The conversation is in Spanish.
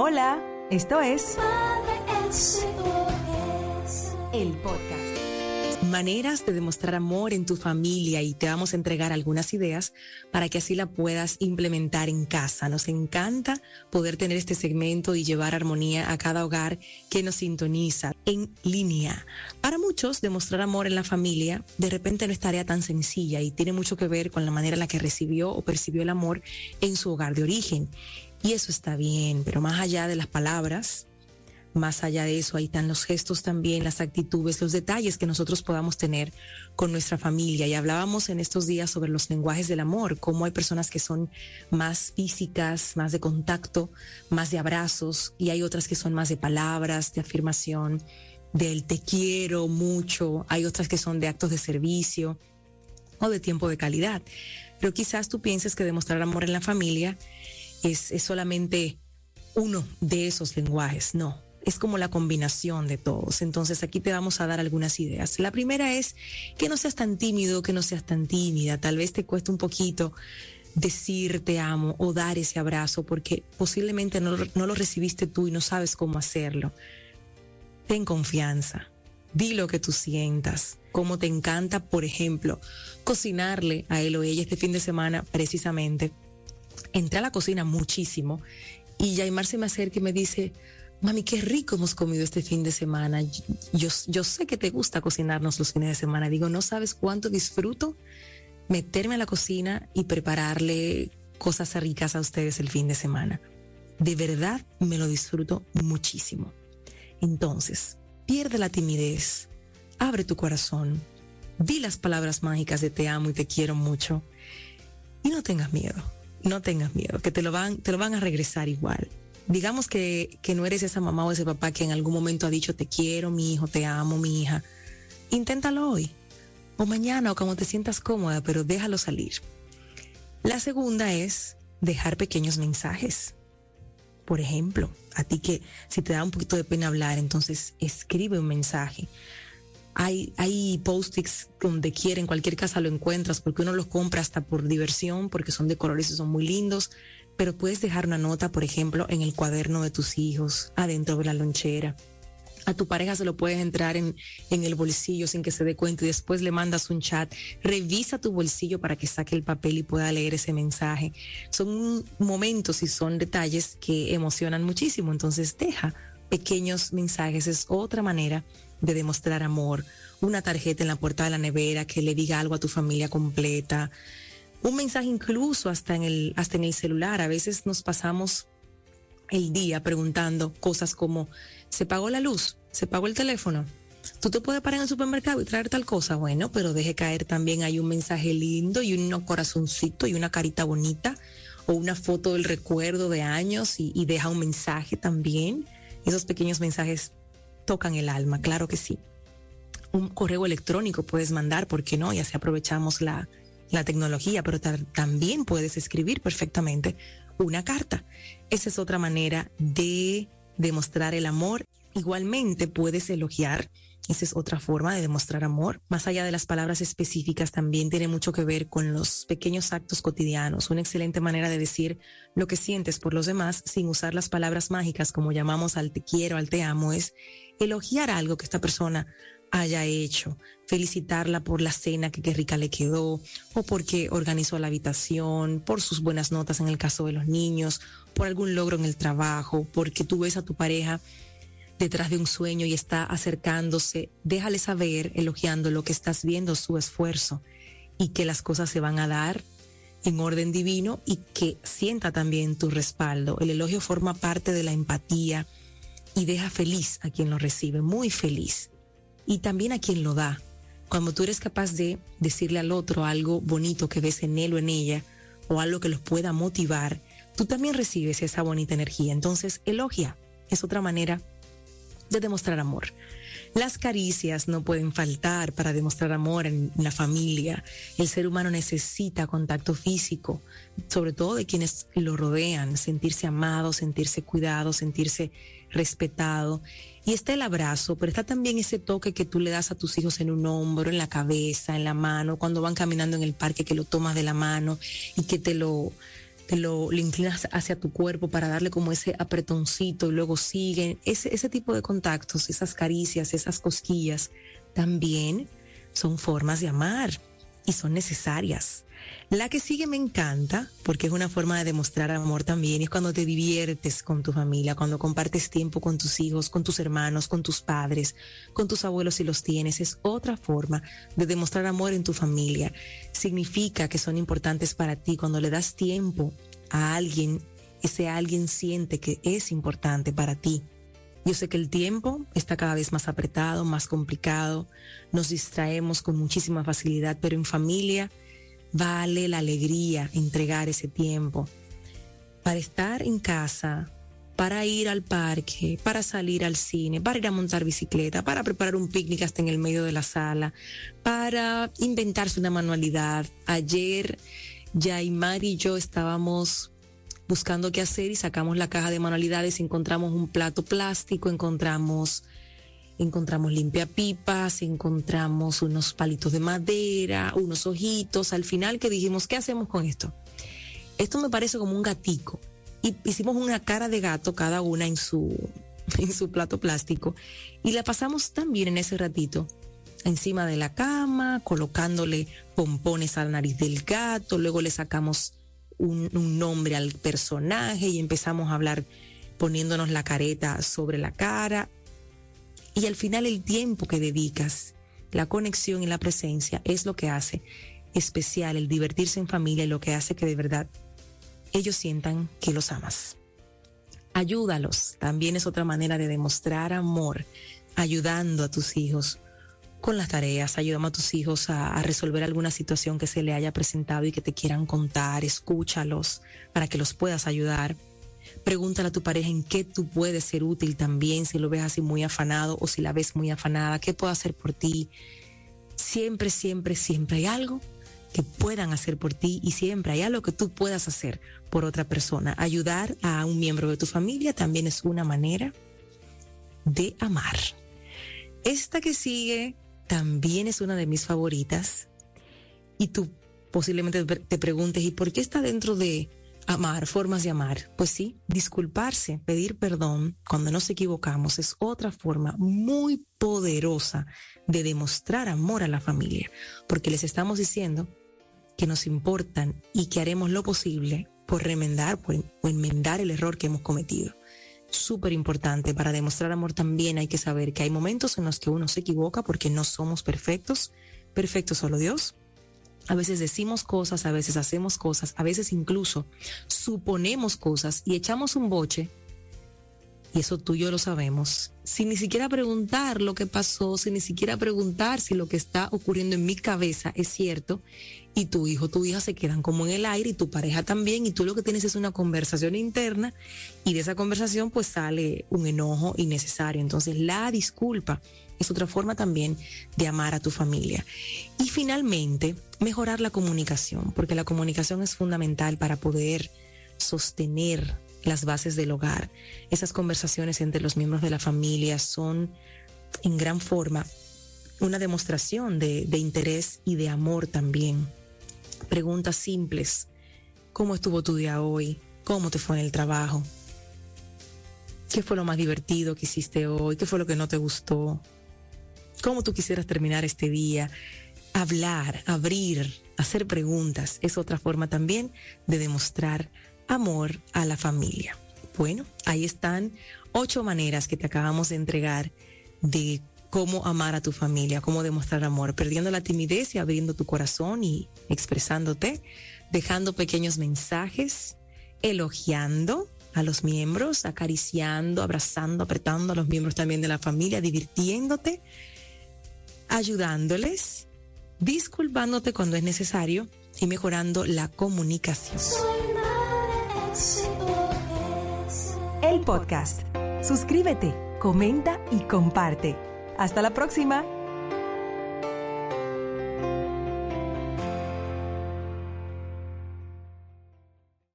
Hola, esto es el podcast. Maneras de demostrar amor en tu familia y te vamos a entregar algunas ideas para que así la puedas implementar en casa. Nos encanta poder tener este segmento y llevar armonía a cada hogar que nos sintoniza en línea. Para muchos, demostrar amor en la familia de repente no es tarea tan sencilla y tiene mucho que ver con la manera en la que recibió o percibió el amor en su hogar de origen. Y eso está bien, pero más allá de las palabras, más allá de eso, ahí están los gestos también, las actitudes, los detalles que nosotros podamos tener con nuestra familia. Y hablábamos en estos días sobre los lenguajes del amor, cómo hay personas que son más físicas, más de contacto, más de abrazos, y hay otras que son más de palabras, de afirmación, del te quiero mucho, hay otras que son de actos de servicio o de tiempo de calidad. Pero quizás tú pienses que demostrar amor en la familia es, es solamente uno de esos lenguajes. No, es como la combinación de todos. Entonces aquí te vamos a dar algunas ideas. La primera es que no seas tan tímido, que no seas tan tímida. Tal vez te cueste un poquito decir te amo o dar ese abrazo porque posiblemente no, no lo recibiste tú y no sabes cómo hacerlo. Ten confianza. Di lo que tú sientas, cómo te encanta, por ejemplo, cocinarle a él o ella este fin de semana precisamente. Entré a la cocina muchísimo y Yaimar se me acerca y me dice, mami, qué rico hemos comido este fin de semana. Yo, yo sé que te gusta cocinarnos los fines de semana. Digo, no sabes cuánto disfruto meterme a la cocina y prepararle cosas ricas a ustedes el fin de semana. De verdad me lo disfruto muchísimo. Entonces, pierde la timidez, abre tu corazón, di las palabras mágicas de te amo y te quiero mucho y no tengas miedo, no tengas miedo, que te lo van, te lo van a regresar igual digamos que, que no eres esa mamá o ese papá que en algún momento ha dicho te quiero, mi hijo, te amo, mi hija, inténtalo hoy o mañana o como te sientas cómoda, pero déjalo salir. La segunda es dejar pequeños mensajes. Por ejemplo, a ti que si te da un poquito de pena hablar, entonces escribe un mensaje. Hay, hay post-its donde quiera, en cualquier casa lo encuentras, porque uno los compra hasta por diversión, porque son de colores y son muy lindos, pero puedes dejar una nota, por ejemplo, en el cuaderno de tus hijos, adentro de la lonchera. A tu pareja se lo puedes entrar en, en el bolsillo sin que se dé cuenta y después le mandas un chat. Revisa tu bolsillo para que saque el papel y pueda leer ese mensaje. Son momentos y son detalles que emocionan muchísimo. Entonces deja pequeños mensajes. Es otra manera de demostrar amor. Una tarjeta en la puerta de la nevera que le diga algo a tu familia completa un mensaje incluso hasta en el, hasta en el celular. A veces nos pasamos el día preguntando cosas como, ¿se pagó la luz? ¿Se pagó el teléfono? Tú te puedes parar en el supermercado y traer tal cosa, bueno, pero deje caer también hay un mensaje lindo y un corazoncito y una carita bonita o una foto del recuerdo de años y, y deja un mensaje también. Esos pequeños mensajes tocan el alma, claro que sí. Un correo electrónico puedes mandar, ¿por qué no? Y así aprovechamos la, la tecnología, pero también puedes escribir perfectamente una carta. Esa es otra manera de demostrar el amor. Igualmente puedes elogiar. Esa es otra forma de demostrar amor. Más allá de las palabras específicas, también tiene mucho que ver con los pequeños actos cotidianos. Una excelente manera de decir lo que sientes por los demás sin usar las palabras mágicas como llamamos al te quiero, al te amo, es elogiar algo que esta persona haya hecho, felicitarla por la cena que qué rica le quedó, o porque organizó la habitación, por sus buenas notas en el caso de los niños, por algún logro en el trabajo, porque tú ves a tu pareja detrás de un sueño y está acercándose, déjale saber, elogiando lo que estás viendo, su esfuerzo, y que las cosas se van a dar en orden divino y que sienta también tu respaldo. El elogio forma parte de la empatía y deja feliz a quien lo recibe, muy feliz y también a quien lo da. Cuando tú eres capaz de decirle al otro algo bonito que ves en él o en ella, o algo que los pueda motivar, tú también recibes esa bonita energía. Entonces, elogia. Es otra manera de demostrar amor. Las caricias no pueden faltar para demostrar amor en la familia. El ser humano necesita contacto físico, sobre todo de quienes lo rodean, sentirse amado, sentirse cuidado, sentirse respetado. Y está el abrazo, pero está también ese toque que tú le das a tus hijos en un hombro, en la cabeza, en la mano, cuando van caminando en el parque, que lo tomas de la mano y que te lo te lo, inclinas hacia tu cuerpo para darle como ese apretoncito y luego siguen. Ese, ese tipo de contactos, esas caricias, esas cosquillas, también son formas de amar y son necesarias. La que sigue me encanta porque es una forma de demostrar amor también. Es cuando te diviertes con tu familia, cuando compartes tiempo con tus hijos, con tus hermanos, con tus padres, con tus abuelos si los tienes. Es otra forma de demostrar amor en tu familia. Significa que son importantes para ti cuando le das tiempo a alguien. Ese alguien siente que es importante para ti. Yo sé que el tiempo está cada vez más apretado, más complicado, nos distraemos con muchísima facilidad, pero en familia vale la alegría entregar ese tiempo para estar en casa, para ir al parque, para salir al cine, para ir a montar bicicleta, para preparar un picnic hasta en el medio de la sala, para inventarse una manualidad. Ayer Yaimar y yo estábamos buscando qué hacer y sacamos la caja de manualidades, encontramos un plato plástico, encontramos encontramos limpiapipas, encontramos unos palitos de madera, unos ojitos, al final que dijimos, ¿qué hacemos con esto? Esto me parece como un gatico. Y hicimos una cara de gato cada una en su, en su plato plástico y la pasamos también en ese ratito encima de la cama, colocándole pompones a la nariz del gato, luego le sacamos un, un nombre al personaje y empezamos a hablar poniéndonos la careta sobre la cara y al final el tiempo que dedicas, la conexión y la presencia es lo que hace especial el divertirse en familia y lo que hace que de verdad ellos sientan que los amas. Ayúdalos, también es otra manera de demostrar amor, ayudando a tus hijos con las tareas, ayudando a tus hijos a, a, resolver alguna situación que se le haya presentado y que te quieran contar, escúchalos para que los puedas ayudar. Pregúntale a tu pareja en qué tú puedes ser útil también, si lo ves así muy afanado o si la ves muy afanada, qué puedo hacer por ti. Siempre, siempre, siempre hay algo que puedan hacer por ti y siempre hay algo que tú puedas hacer por otra persona. Ayudar a un miembro de tu familia también es una manera de amar. Esta que sigue también es una de mis favoritas y tú posiblemente te preguntes, ¿y por qué está dentro de Amar, formas de amar. Pues sí, disculparse, pedir perdón cuando nos equivocamos es otra forma muy poderosa de demostrar amor a la familia, porque les estamos diciendo que nos importan y que haremos lo posible por remendar por, o enmendar el error que hemos cometido. Súper importante, para demostrar amor también hay que saber que hay momentos en los que uno se equivoca porque no somos perfectos, perfecto solo Dios, a veces decimos cosas, a veces hacemos cosas, a veces incluso suponemos cosas y echamos un boche, y eso tú y yo lo sabemos, sin ni siquiera preguntar lo que pasó, sin ni siquiera preguntar si lo que está ocurriendo en mi cabeza es cierto, y tu hijo, tu hija se quedan como en el aire y tu pareja también, y tú lo que tienes es una conversación interna, y de esa conversación pues sale un enojo innecesario. Entonces la disculpa es otra forma también de amar a tu familia. Y finalmente, mejorar la comunicación, porque la comunicación es fundamental para poder sostener las bases del hogar. Esas conversaciones entre los miembros de la familia son en gran forma una demostración de, interés y de amor también. Preguntas simples. ¿Cómo estuvo tu día hoy? ¿Cómo te fue en el trabajo? ¿Qué fue lo más divertido que hiciste hoy? ¿Qué fue lo que no te gustó? cómo tú quisieras terminar este día. Hablar, abrir, hacer preguntas es otra forma también de demostrar amor a la familia. Bueno, ahí están ocho maneras que te acabamos de entregar de cómo amar a tu familia, cómo demostrar amor, perdiendo la timidez y abriendo tu corazón y expresándote, dejando pequeños mensajes, elogiando a los miembros, acariciando, abrazando, apretando a los miembros también de la familia, divirtiéndote ayudándoles, disculpándote cuando es necesario y mejorando la comunicación. El podcast. Suscríbete, comenta y comparte. Hasta la próxima.